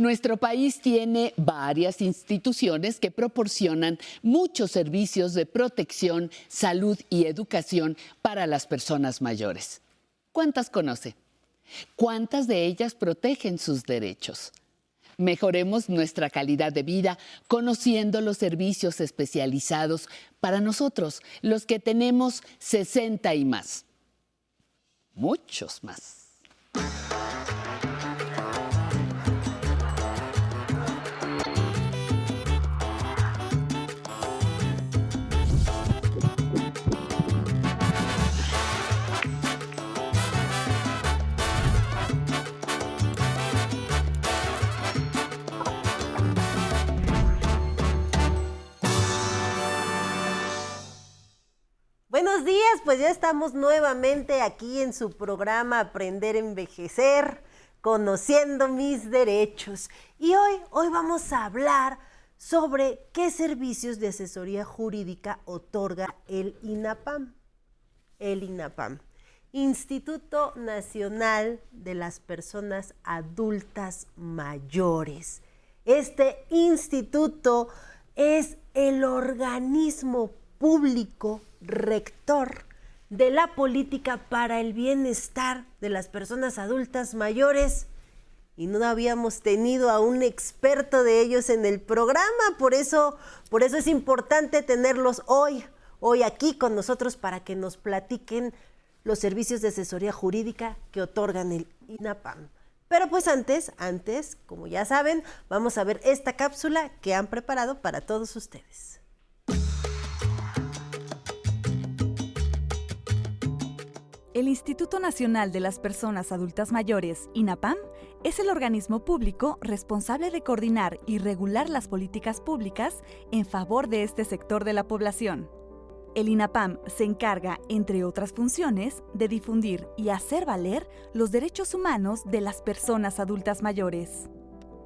Nuestro país tiene varias instituciones que proporcionan muchos servicios de protección, salud y educación para las personas mayores. ¿Cuántas conoce? ¿Cuántas de ellas protegen sus derechos? Mejoremos nuestra calidad de vida conociendo los servicios especializados para nosotros, los que tenemos 60 y más. Muchos más. Pues ya estamos nuevamente aquí en su programa Aprender a Envejecer, conociendo mis derechos. Y hoy, hoy vamos a hablar sobre qué servicios de asesoría jurídica otorga el INAPAM. El INAPAM, Instituto Nacional de las Personas Adultas Mayores. Este instituto es el organismo público rector de la política para el bienestar de las personas adultas mayores y no habíamos tenido a un experto de ellos en el programa, por eso, por eso es importante tenerlos hoy, hoy aquí con nosotros para que nos platiquen los servicios de asesoría jurídica que otorgan el INAPAM. Pero pues antes, antes, como ya saben, vamos a ver esta cápsula que han preparado para todos ustedes. El Instituto Nacional de las Personas Adultas Mayores, INAPAM, es el organismo público responsable de coordinar y regular las políticas públicas en favor de este sector de la población. El INAPAM se encarga, entre otras funciones, de difundir y hacer valer los derechos humanos de las personas adultas mayores.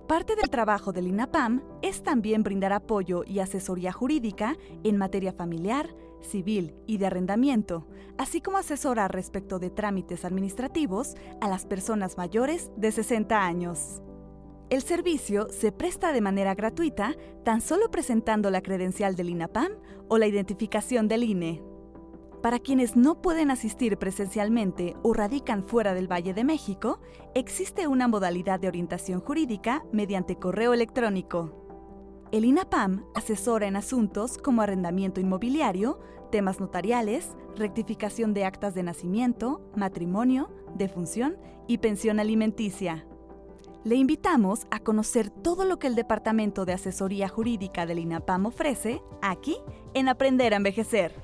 Parte del trabajo del INAPAM es también brindar apoyo y asesoría jurídica en materia familiar, civil y de arrendamiento, así como asesorar respecto de trámites administrativos a las personas mayores de 60 años. El servicio se presta de manera gratuita tan solo presentando la credencial del INAPAM o la identificación del INE. Para quienes no pueden asistir presencialmente o radican fuera del Valle de México, existe una modalidad de orientación jurídica mediante correo electrónico. El INAPAM asesora en asuntos como arrendamiento inmobiliario, temas notariales, rectificación de actas de nacimiento, matrimonio, defunción y pensión alimenticia. Le invitamos a conocer todo lo que el Departamento de Asesoría Jurídica del INAPAM ofrece aquí en Aprender a Envejecer.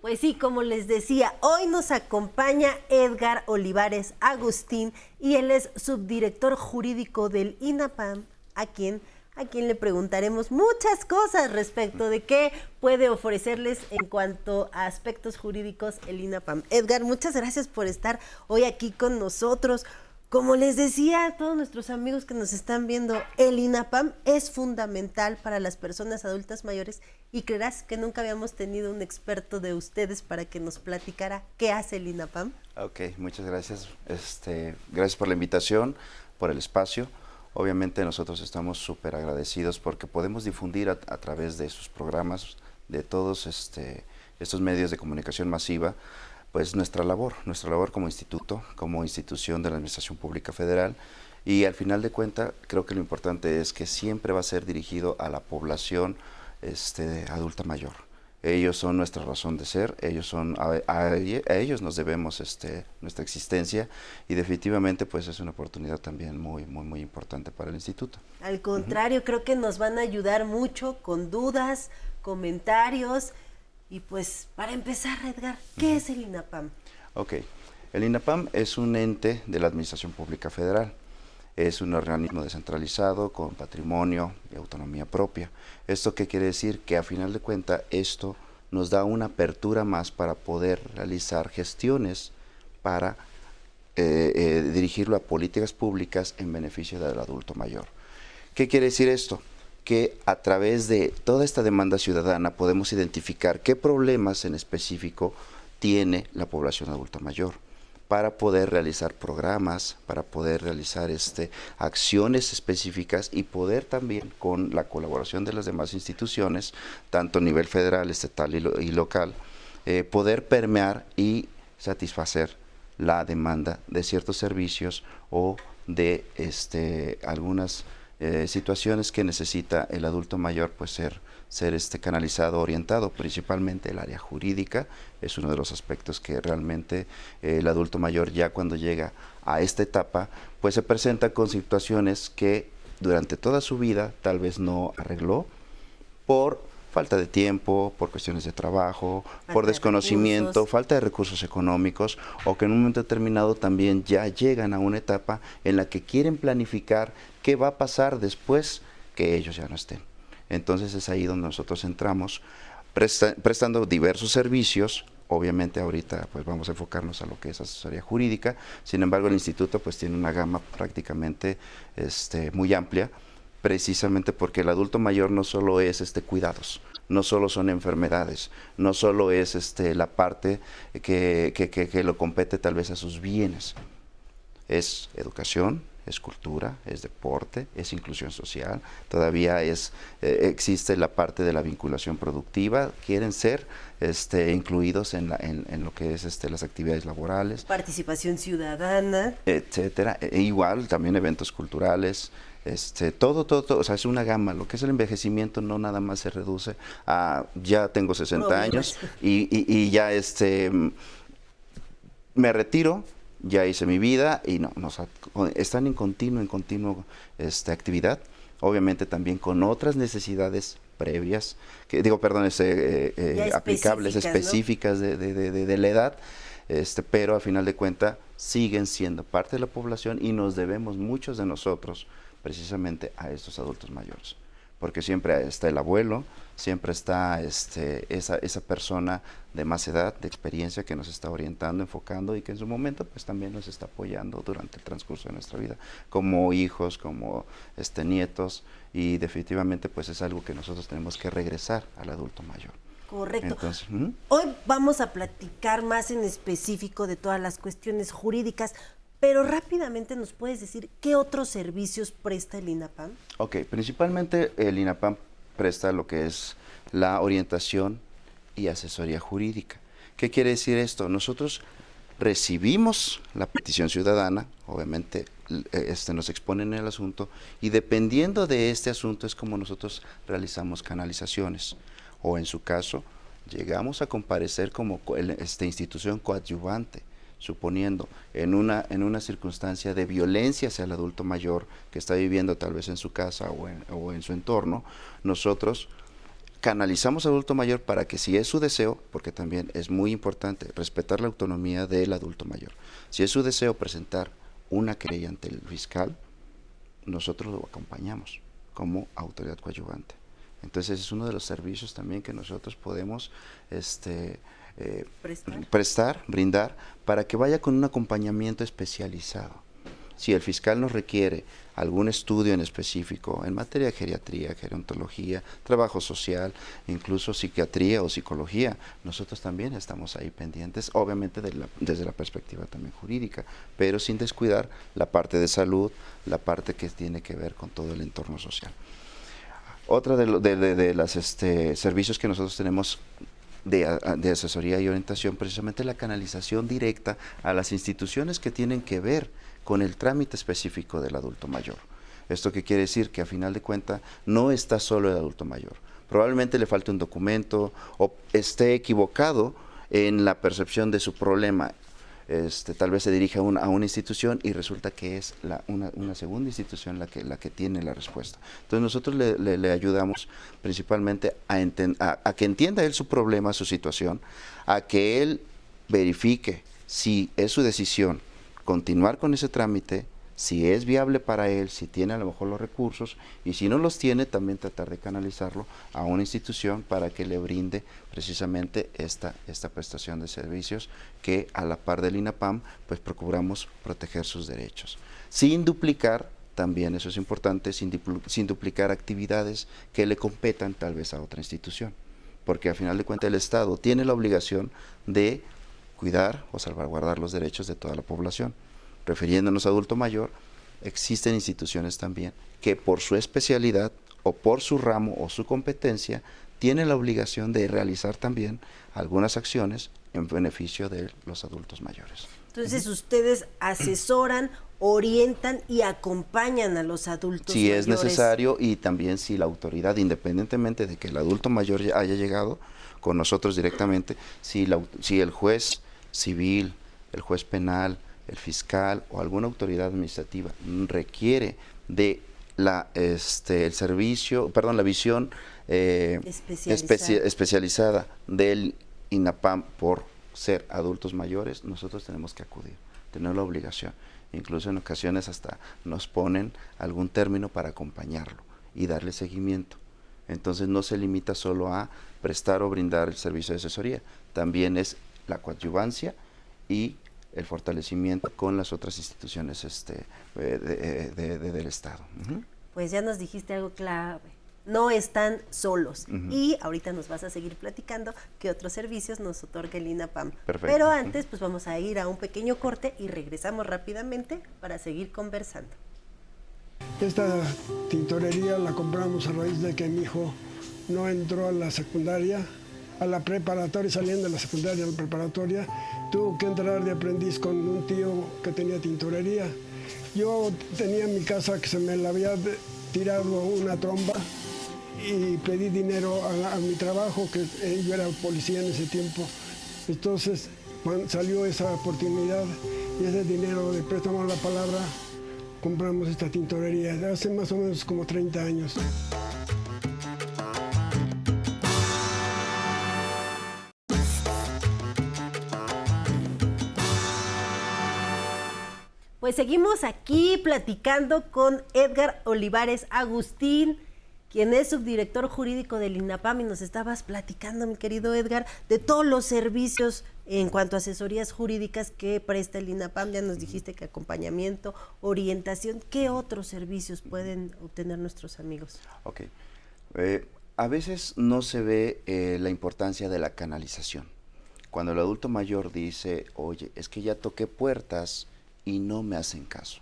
Pues sí, como les decía, hoy nos acompaña Edgar Olivares Agustín y él es subdirector jurídico del INAPAM, a quien, a quien le preguntaremos muchas cosas respecto de qué puede ofrecerles en cuanto a aspectos jurídicos el INAPAM. Edgar, muchas gracias por estar hoy aquí con nosotros. Como les decía a todos nuestros amigos que nos están viendo, el INAPAM es fundamental para las personas adultas mayores y creerás que nunca habíamos tenido un experto de ustedes para que nos platicara qué hace el INAPAM. Ok, muchas gracias. Este, gracias por la invitación, por el espacio. Obviamente nosotros estamos súper agradecidos porque podemos difundir a, través de sus programas, de todos este, estos medios de comunicación masiva, pues nuestra labor, nuestra labor como instituto, como institución de la Administración Pública Federal. Y al final de cuentas, creo que lo importante es que siempre va a ser dirigido a la población este, adulta mayor. Ellos son nuestra razón de ser, ellos son a, ellos nos debemos este, nuestra existencia y definitivamente pues es una oportunidad también muy muy muy importante para el instituto. Al contrario, creo que nos van a ayudar mucho con dudas, comentarios y pues para empezar, Edgar, ¿qué es el INAPAM? Ok, el INAPAM es un ente de la Administración Pública Federal. Es un organismo descentralizado con patrimonio y autonomía propia. ¿Esto qué quiere decir? Que a final de cuentas esto nos da una apertura más para poder realizar gestiones para eh, eh, dirigirlo a políticas públicas en beneficio del adulto mayor. ¿Qué quiere decir esto? que a través de toda esta demanda ciudadana podemos identificar qué problemas en específico tiene la población adulta mayor para poder realizar programas, para poder realizar este, acciones específicas y poder también con la colaboración de las demás instituciones, tanto a nivel federal, estatal y, local, eh, poder permear y satisfacer la demanda de ciertos servicios o de este, algunas eh, situaciones que necesita el adulto mayor pues ser ser este canalizado, orientado, principalmente el área jurídica, es uno de los aspectos que realmente eh, el adulto mayor ya cuando llega a esta etapa, pues se presenta con situaciones que durante toda su vida tal vez no arregló por falta de tiempo, por cuestiones de trabajo, por desconocimiento, falta de recursos económicos, o que en un momento determinado también ya llegan a una etapa en la que quieren planificar qué va a pasar después que ellos ya no estén. Entonces es ahí donde nosotros entramos prestando diversos servicios. Obviamente ahorita pues vamos a enfocarnos a lo que es asesoría jurídica. Sin embargo, el instituto pues tiene una gama prácticamente este, muy amplia precisamente porque el adulto mayor no solo es este cuidados, no solo son enfermedades, no solo es este la parte que, que, que lo compete tal vez a sus bienes, es educación, es cultura, es deporte, es inclusión social, todavía es, eh, existe la parte de la vinculación productiva, quieren ser este, incluidos en, la, en, lo que es este, las actividades laborales. Participación ciudadana. Etcétera. E, igual también eventos culturales, este, todo, todo, todo, o sea, es una gama. Lo que es el envejecimiento no nada más se reduce a ya tengo 60 años y, y, ya este, me retiro, ya hice mi vida y no, están en continuo, en continuo esta actividad, obviamente también con otras necesidades previas, que digo, perdón, este, eh, aplicables, específicas de, de, de, la edad, este, pero a final de cuentas siguen siendo parte de la población y nos debemos muchos de nosotros precisamente a estos adultos mayores porque siempre está el abuelo, siempre está este, esa, esa persona de más edad, de experiencia, que nos está orientando, enfocando y que en su momento pues también nos está apoyando durante el transcurso de nuestra vida, como hijos, como este, nietos, y definitivamente pues es algo que nosotros tenemos que regresar al adulto mayor. Correcto. Hoy vamos a platicar más en específico de todas las cuestiones jurídicas, pero rápidamente nos puedes decir qué otros servicios presta el INAPAM. Ok, principalmente el INAPAM presta lo que es la orientación y asesoría jurídica. ¿Qué quiere decir esto? Nosotros recibimos la petición ciudadana, obviamente este, nos exponen el asunto y dependiendo de este asunto es como nosotros realizamos canalizaciones o en su caso llegamos a comparecer como esta institución coadyuvante suponiendo en una, en una circunstancia de violencia hacia el adulto mayor que está viviendo tal vez en su casa o en, o en su entorno, nosotros canalizamos al adulto mayor para que si es su deseo, porque también es muy importante respetar la autonomía del adulto mayor, si es su deseo presentar una querella ante el fiscal, nosotros lo acompañamos como autoridad coadyuvante. Entonces es uno de los servicios también que nosotros podemos este, eh, prestar. brindar, para que vaya con un acompañamiento especializado. Si el fiscal nos requiere algún estudio en específico en materia de geriatría, gerontología, trabajo social, incluso psiquiatría o psicología, nosotros también estamos ahí pendientes, obviamente desde la perspectiva también jurídica, pero sin descuidar la parte de salud, la parte que tiene que ver con todo el entorno social. Otra de, los de, las este, servicios que nosotros tenemos de, asesoría y orientación, precisamente la canalización directa a las instituciones que tienen que ver con el trámite específico del adulto mayor. ¿Esto qué quiere decir? Que a final de cuentas no está solo el adulto mayor. Probablemente le falte un documento o esté equivocado en la percepción de su problema este, tal vez se dirige a, a, una institución y resulta que es una, segunda institución la que, la que tiene la respuesta. Entonces nosotros le, ayudamos principalmente a, que entienda él su problema, su situación, a que él verifique si es su decisión continuar con ese trámite, si es viable para él, si tiene a lo mejor los recursos y si no los tiene, también tratar de canalizarlo a una institución para que le brinde precisamente esta, esta prestación de servicios que a la par del INAPAM pues procuramos proteger sus derechos. Sin duplicar, también eso es importante, sin, sin duplicar actividades que le competan tal vez a otra institución. Porque al final de cuentas el Estado tiene la obligación de cuidar o salvaguardar los derechos de toda la población. Refiriéndonos a adulto mayor, existen instituciones también que por su especialidad o por su ramo o su competencia tienen la obligación de realizar también algunas acciones en beneficio de los adultos mayores. Entonces ustedes asesoran, orientan y acompañan a los adultos si mayores. Si es necesario y también si la autoridad, independientemente de que el adulto mayor haya llegado con nosotros directamente, si, la, si el juez civil, el juez penal, el fiscal o alguna autoridad administrativa requiere de la este el servicio, perdón, la visión eh, especializada. especializada del INAPAM por ser adultos mayores, nosotros tenemos que acudir, tener la obligación. Incluso en ocasiones hasta nos ponen algún término para acompañarlo y darle seguimiento. Entonces no se limita solo a prestar o brindar el servicio de asesoría, también es la coadyuvancia y el fortalecimiento con las otras instituciones este, eh, de, del Estado. Pues ya nos dijiste algo clave. No están solos. Y ahorita nos vas a seguir platicando qué otros servicios nos otorga el INAPAM. Pero antes, pues vamos a ir a un pequeño corte y regresamos rápidamente para seguir conversando. Esta tintorería la compramos a raíz de que mi hijo no entró a la secundaria a la preparatoria, saliendo de la secundaria a la preparatoria, tuvo que entrar de aprendiz con un tío que tenía tintorería. Yo tenía en mi casa que se me la había tirado una tromba y pedí dinero a, mi trabajo, que eh, yo era policía en ese tiempo. Entonces salió esa oportunidad y ese dinero de préstamo a la palabra, compramos esta tintorería hace más o menos como 30 años. Pues seguimos aquí platicando con Edgar Olivares Agustín, quien es subdirector jurídico del INAPAM y nos estabas platicando, mi querido Edgar, de todos los servicios en cuanto a asesorías jurídicas que presta el INAPAM. Ya nos dijiste que acompañamiento, orientación, ¿qué otros servicios pueden obtener nuestros amigos? Ok. Eh, a veces no se ve eh, la importancia de la canalización. Cuando el adulto mayor dice, oye, es que ya toqué puertas, y no me hacen caso.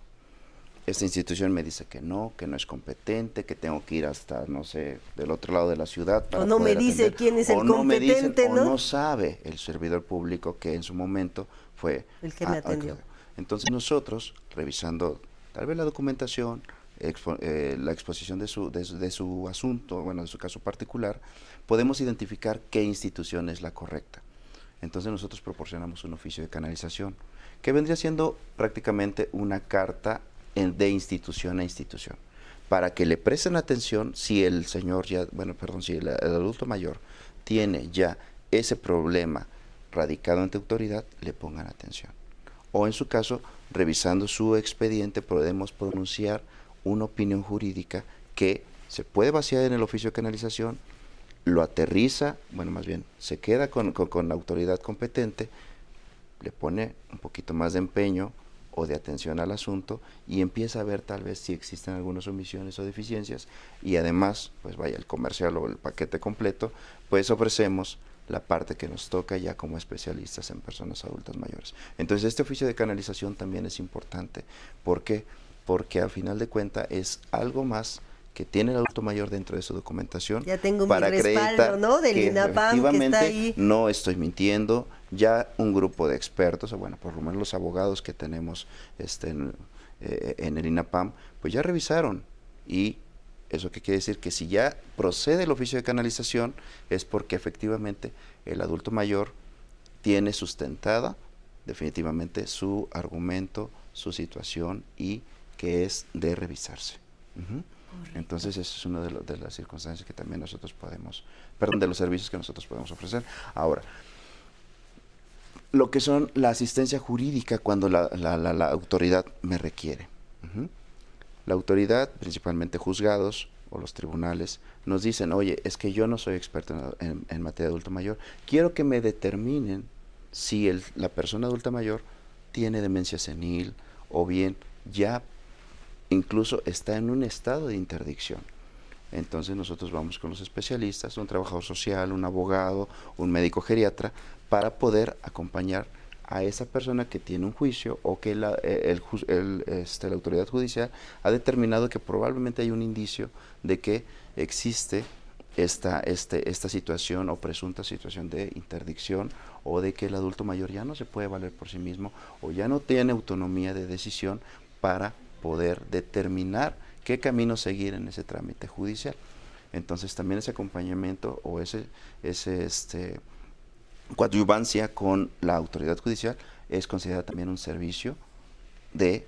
Esta institución me dice que no, que no es competente, que tengo que ir hasta, no sé, del otro lado de la ciudad. Para o no me dice quién es el competente, ¿no? O no sabe el servidor público que en su momento fue... El que me atendió. Entonces nosotros, revisando tal vez la documentación, eh, la exposición de su, de, de, su asunto, bueno, de su caso particular, podemos identificar qué institución es la correcta. Entonces nosotros proporcionamos un oficio de canalización que vendría siendo prácticamente una carta de institución a institución, para que le presten atención si el señor ya, bueno, perdón, si el, adulto mayor tiene ya ese problema radicado ante autoridad, le pongan atención. O en su caso, revisando su expediente, podemos pronunciar una opinión jurídica que se puede vaciar en el oficio de canalización, lo aterriza, bueno, más bien, se queda con, con la autoridad competente le pone un poquito más de empeño o de atención al asunto y empieza a ver tal vez si existen algunas omisiones o deficiencias y además, pues vaya el comercial o el paquete completo, pues ofrecemos la parte que nos toca ya como especialistas en personas adultas mayores. Entonces este oficio de canalización también es importante. ¿Por qué? Porque al final de cuentas es algo más que tiene el adulto mayor dentro de su documentación ya tengo para mi respaldo, ¿no? Del INAPAM que está ahí. no estoy mintiendo, ya un grupo de expertos, o bueno, por lo menos los abogados que tenemos este, en, eh, en el INAPAM, pues ya revisaron y eso que quiere decir que si ya procede el oficio de canalización es porque efectivamente el adulto mayor tiene sustentada definitivamente su argumento, su situación y que es de revisarse. Entonces, eso es una de, las circunstancias que también nosotros podemos, perdón, de los servicios que nosotros podemos ofrecer. Ahora, lo que son la asistencia jurídica cuando la, autoridad me requiere. La autoridad, principalmente juzgados o los tribunales, nos dicen, oye, es que yo no soy experto en, en materia de adulto mayor, quiero que me determinen si el, la persona adulta mayor tiene demencia senil o bien ya incluso está en un estado de interdicción. Entonces nosotros vamos con los especialistas, un trabajador social, un abogado, un médico geriatra, para poder acompañar a esa persona que tiene un juicio o que la, eh, el, este, la autoridad judicial ha determinado que probablemente hay un indicio de que existe esta, este, esta situación o presunta situación de interdicción o de que el adulto mayor ya no se puede valer por sí mismo o ya no tiene autonomía de decisión para poder determinar qué camino seguir en ese trámite judicial. Entonces también ese acompañamiento o ese, ese este, coadyuvancia con la autoridad judicial es considerada también un servicio de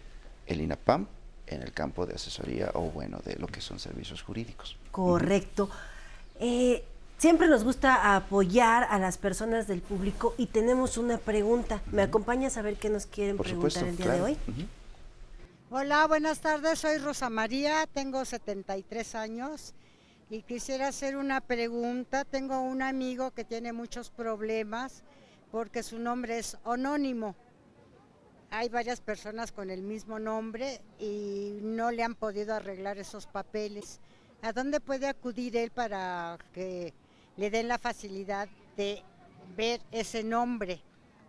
el INAPAM en el campo de asesoría o bueno, de lo que son servicios jurídicos. Correcto. Eh, siempre nos gusta apoyar a las personas del público y tenemos una pregunta. ¿Me acompañas a ver qué nos quieren preguntar el día de hoy? Hola, buenas tardes. Soy Rosa María, tengo 73 años y quisiera hacer una pregunta. Tengo un amigo que tiene muchos problemas porque su nombre es anónimo. Hay varias personas con el mismo nombre y no le han podido arreglar esos papeles. ¿A dónde puede acudir él para que le den la facilidad de ver ese nombre?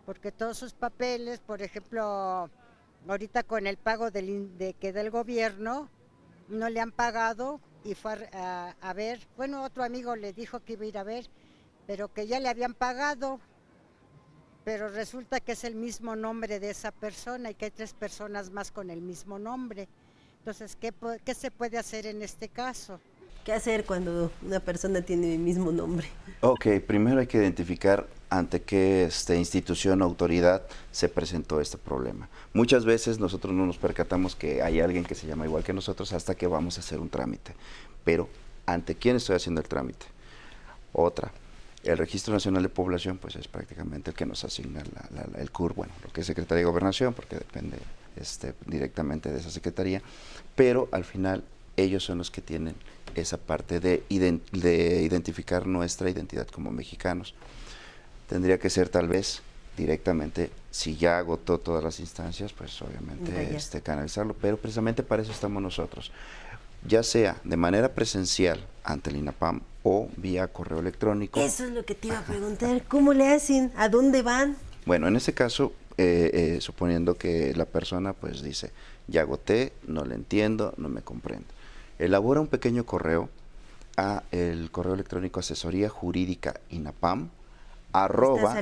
Porque todos sus papeles, por ejemplo, ahorita con el pago del, de que gobierno, no le han pagado y fue a, ver, bueno, otro amigo le dijo que iba a ir a ver, pero que ya le habían pagado, pero resulta que es el mismo nombre de esa persona y que hay tres personas más con el mismo nombre. Entonces, ¿qué, qué se puede hacer en este caso? ¿Qué hacer cuando una persona tiene el mismo nombre? Ok, primero hay que identificar ante qué este, institución o autoridad se presentó este problema. Muchas veces nosotros no nos percatamos que hay alguien que se llama igual que nosotros hasta que vamos a hacer un trámite. Pero, ¿ante quién estoy haciendo el trámite? Otra, el Registro Nacional de Población, pues es prácticamente el que nos asigna el CUR, bueno, lo que es Secretaría de Gobernación, porque depende este, directamente de esa Secretaría, pero al final ellos son los que tienen esa parte de identificar nuestra identidad como mexicanos. Tendría que ser tal vez directamente, si ya agotó todas las instancias, pues obviamente este, canalizarlo, pero precisamente para eso estamos nosotros, ya sea de manera presencial ante el INAPAM o vía correo electrónico. Eso es lo que te iba a preguntar, ¿cómo le hacen? ¿A dónde van? Bueno, en ese caso, eh, eh, suponiendo que la persona pues dice, ya agoté, no le entiendo, no me comprendo elabora un pequeño correo a el correo electrónico asesoría jurídica INAPAM arroba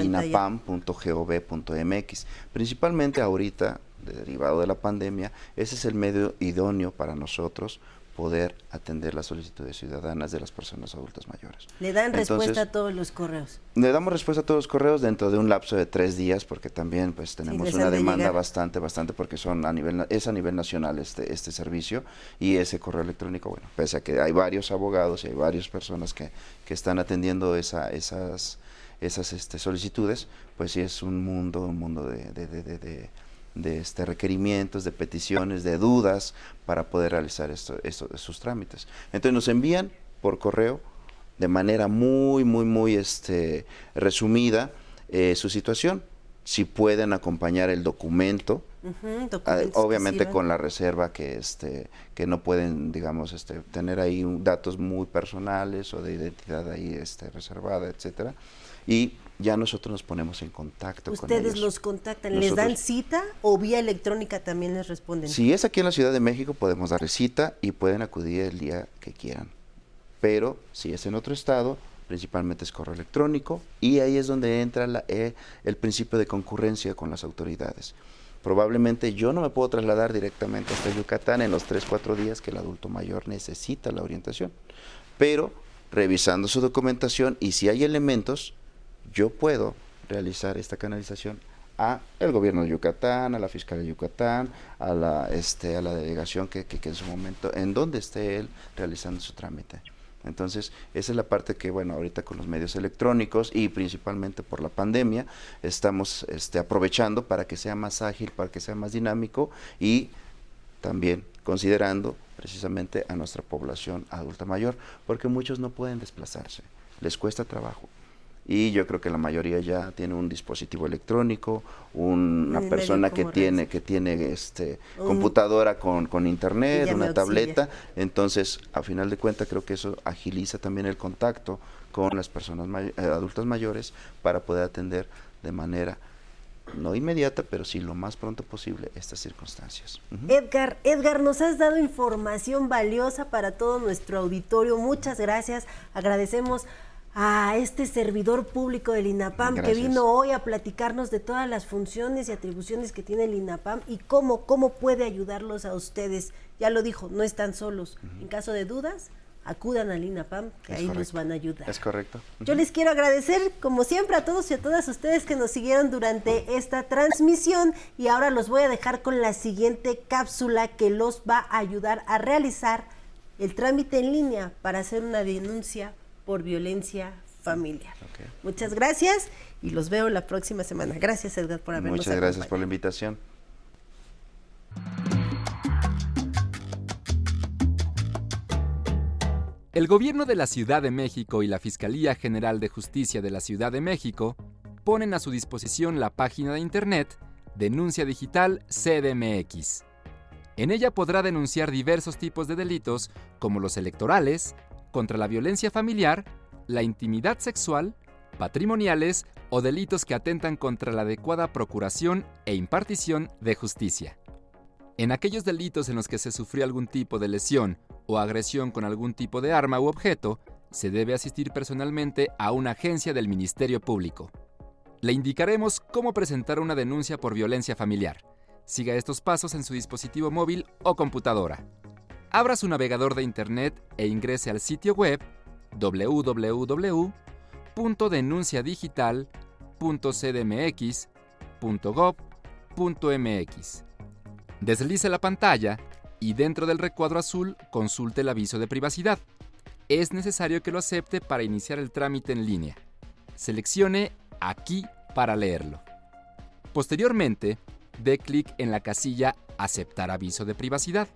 inapam.gov.mx. Principalmente ahorita, derivado de la pandemia, ese es el medio idóneo para nosotros poder atender las solicitudes ciudadanas de las personas adultas mayores. ¿Le dan respuesta a todos los correos? Le damos respuesta a todos los correos dentro de un lapso de tres días, porque también pues tenemos una demanda bastante, bastante, porque son a nivel, es a nivel nacional este, este servicio y ese correo electrónico, bueno, pese a que hay varios abogados y hay varias personas que, que están atendiendo esa, esas, esas este, solicitudes, pues sí es un mundo, un mundo de, de, de de este, requerimientos, de peticiones, de dudas para poder realizar esto, esos trámites. Entonces nos envían por correo de manera muy, muy, muy este, resumida eh, su situación. Si pueden acompañar el documento, ah, obviamente con la reserva que este que no pueden digamos este tener ahí datos muy personales o de identidad ahí este reservada etcétera y ya nosotros nos ponemos en contacto con ellos. ¿Ustedes los contactan? ¿Les dan cita o vía electrónica también les responden? Si es aquí en la Ciudad de México, podemos darle cita y pueden acudir el día que quieran. Pero si es en otro estado, principalmente es correo electrónico y ahí es donde entra la, eh, el principio de concurrencia con las autoridades. Probablemente yo no me puedo trasladar directamente hasta Yucatán en los 3, 4 días que el adulto mayor necesita la orientación, pero revisando su documentación y si hay elementos, yo puedo realizar esta canalización a el gobierno de Yucatán, a la Fiscalía de Yucatán, a la, este, a la delegación que, que, en su momento, en donde esté él realizando su trámite. Entonces, esa es la parte que, bueno, ahorita con los medios electrónicos y principalmente por la pandemia, estamos este, aprovechando para que sea más ágil, para que sea más dinámico y también considerando precisamente a nuestra población adulta mayor, porque muchos no pueden desplazarse, les cuesta trabajo y yo creo que la mayoría ya tiene un dispositivo electrónico, una persona que tiene que tiene este computadora con, con internet, una tableta, entonces a final de cuentas creo que eso agiliza también el contacto con las personas eh, adultas mayores para poder atender de manera no inmediata, pero sí lo más pronto posible estas circunstancias. Edgar, Edgar, nos has dado información valiosa para todo nuestro auditorio. Muchas gracias. Agradecemos a este servidor público del INAPAM que vino hoy a platicarnos de todas las funciones y atribuciones que tiene el INAPAM y cómo, cómo puede ayudarlos a ustedes. Ya lo dijo, no están solos. En caso de dudas, acudan al INAPAM, que ahí nos van a ayudar. Es correcto. Yo les quiero agradecer, como siempre, a todos y a todas ustedes que nos siguieron durante esta transmisión y ahora los voy a dejar con la siguiente cápsula que los va a ayudar a realizar el trámite en línea para hacer una denuncia por violencia familiar. Muchas gracias y los veo la próxima semana. Gracias, Edgar, por habernos Muchas gracias por la invitación. El gobierno de la Ciudad de México y la Fiscalía General de Justicia de la Ciudad de México ponen a su disposición la página de Internet Denuncia Digital CDMX. En ella podrá denunciar diversos tipos de delitos como los electorales, contra la violencia familiar, la intimidad sexual, patrimoniales o delitos que atentan contra la adecuada procuración e impartición de justicia. En aquellos delitos en los que se sufrió algún tipo de lesión o agresión con algún tipo de arma u objeto, se debe asistir personalmente a una agencia del Ministerio Público. Le indicaremos cómo presentar una denuncia por violencia familiar. Siga estos pasos en su dispositivo móvil o computadora. Abra su navegador de Internet e ingrese al sitio web www.denunciadigital.cdmx.gov.mx. Deslice la pantalla y dentro del recuadro azul consulte el aviso de privacidad. Es necesario que lo acepte para iniciar el trámite en línea. Seleccione Aquí para leerlo. Posteriormente, dé clic en la casilla Aceptar aviso de privacidad.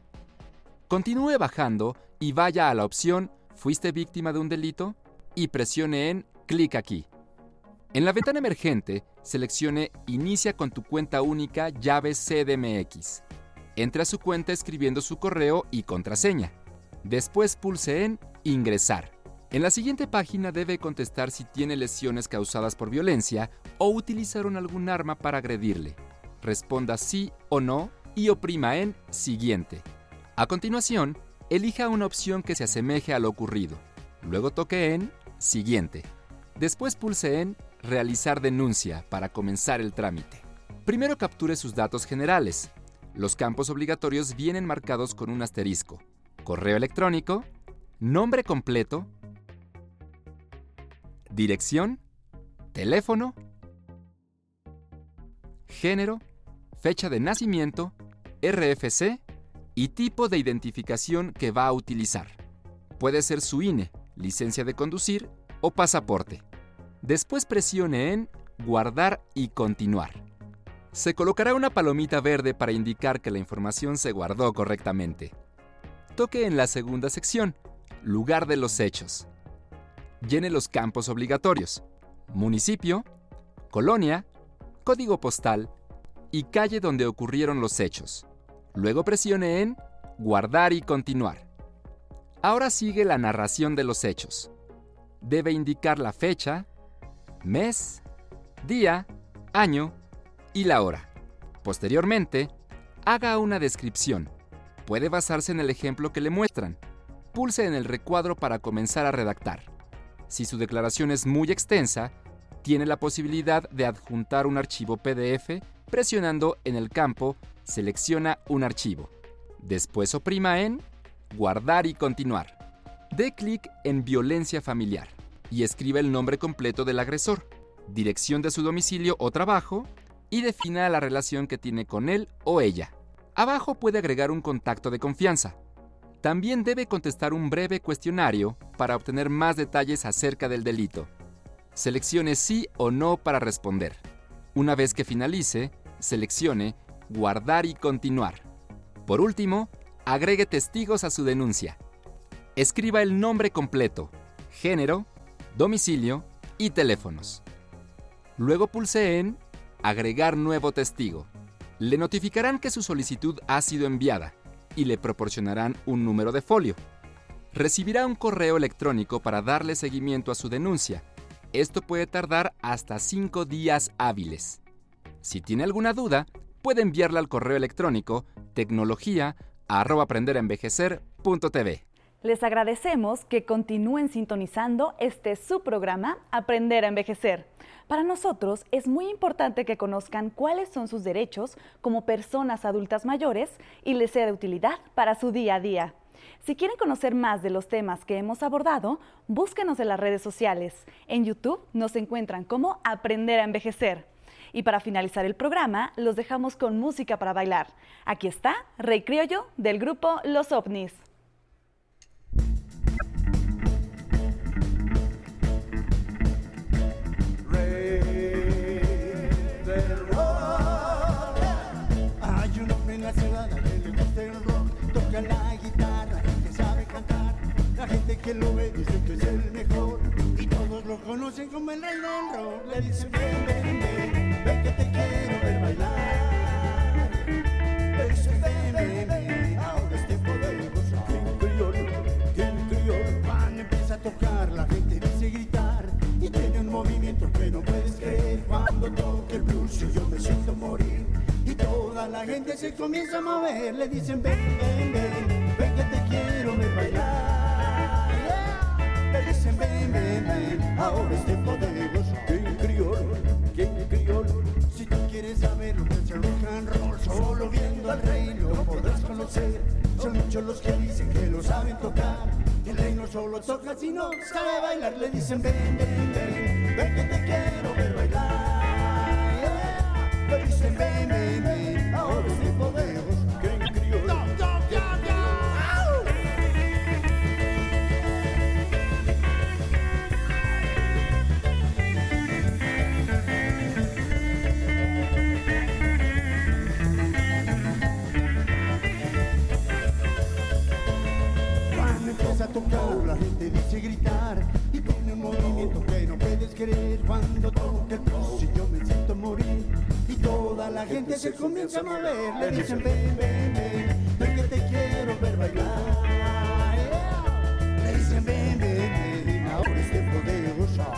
Continúe bajando y vaya a la opción ¿Fuiste víctima de un delito? y presione en Clic aquí. En la ventana emergente, seleccione Inicia con tu cuenta única llave CDMX. Entre a su cuenta escribiendo su correo y contraseña. Después pulse en Ingresar. En la siguiente página debe contestar si tiene lesiones causadas por violencia o utilizaron algún arma para agredirle. Responda sí o no y oprima en Siguiente. A continuación, elija una opción que se asemeje a lo ocurrido. Luego toque en Siguiente. Después pulse en Realizar denuncia para comenzar el trámite. Primero capture sus datos generales, los campos obligatorios vienen marcados con un asterisco. Correo electrónico, nombre completo, dirección, teléfono, género, fecha de nacimiento, RFC y tipo de identificación que va a utilizar. Puede ser su INE, licencia de conducir o pasaporte. Después presione en Guardar y continuar se colocará una palomita verde para indicar que la información se guardó correctamente. Toque en la segunda sección, Lugar de los hechos. Llene los campos obligatorios, municipio, colonia, código postal y calle donde ocurrieron los hechos. Luego presione en Guardar y continuar. Ahora sigue la narración de los hechos. Debe indicar la fecha, mes, día, año y la hora. Posteriormente, haga una descripción. Puede basarse en el ejemplo que le muestran. Pulse en el recuadro para comenzar a redactar. Si su declaración es muy extensa, tiene la posibilidad de adjuntar un archivo PDF presionando en el campo Selecciona un archivo. Después oprima en Guardar y continuar. Dé clic en Violencia familiar y escriba el nombre completo del agresor, dirección de su domicilio o trabajo y defina la relación que tiene con él o ella. Abajo puede agregar un contacto de confianza. También debe contestar un breve cuestionario para obtener más detalles acerca del delito. Seleccione sí o no para responder. Una vez que finalice, seleccione Guardar y continuar. Por último, agregue testigos a su denuncia. Escriba el nombre completo, género, domicilio y teléfonos. Luego pulse en Agregar nuevo testigo. Le notificarán que su solicitud ha sido enviada y le proporcionarán un número de folio. Recibirá un correo electrónico para darle seguimiento a su denuncia. Esto puede tardar hasta cinco días hábiles. Si tiene alguna duda, puede enviarla al correo electrónico tecnología@aprenderenvejecer.tv. Les agradecemos que continúen sintonizando este su programa Aprender a Envejecer. Para nosotros es muy importante que conozcan cuáles son sus derechos como personas adultas mayores y les sea de utilidad para su día a día. Si quieren conocer más de los temas que hemos abordado, búsquenos en las redes sociales. En YouTube nos encuentran como Aprender a Envejecer. Y para finalizar el programa, los dejamos con música para bailar. Aquí está Rey Criollo del grupo Los OVNIs. Que lo ve dice que es el mejor y todos lo conocen como el rey del rock. Le dicen ven, ven, ven, ven que te quiero ver bailar. Le dicen ven, ven, ven, ahora es tiempo de gozar. King Creole, King Creole, cuando empieza a tocar la gente dice gritar y tiene un movimiento que no puedes creer cuando toca el blues yo me siento morir. Y toda la gente se comienza a mover, le dicen ven, ven, ven, ven que te quiero ahora es tiempo de gozar. King Creole, King Creole, si tú quieres saber lo que es el rock and solo viendo al rey lo podrás conocer. Son muchos los que dicen que lo saben tocar. El rey no solo toca, sino sabe bailar. Le dicen ven, ven, ven, ven que te quiero ver bailar. Le dicen ven, ven, ven, ahora es tiempo de gozar. Dice gritar y tiene un movimiento que no puedes creer. Cuando toca el blues y yo me siento morir y toda la gente se comienza a mover. Le dicen ven, ven, ven, ven que te quiero ver bailar. Le dicen ven, ven, ven, ahora es tiempo de gozar.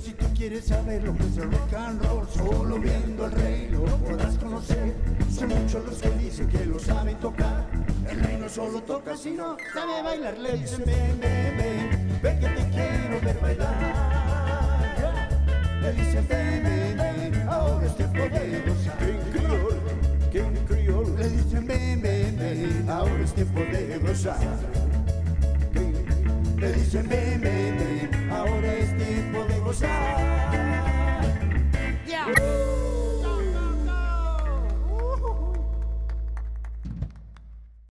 Si tú quieres saber lo que es el rock and roll, solo viendo al rey lo podrás conocer. Son muchos los que dicen que lo saben tocar. El rey no solo toca, sino sabe bailar. Le dicen ven, ven, ven, ven que te quiero ver bailar. Le dicen ven, ven, ven, ahora es tiempo de gozar. King Creole, King Creole. Le dicen ven, ven, ven, ahora es tiempo de gozar. Le dicen ven, ven, ven, ahora es tiempo de gozar. Yeah.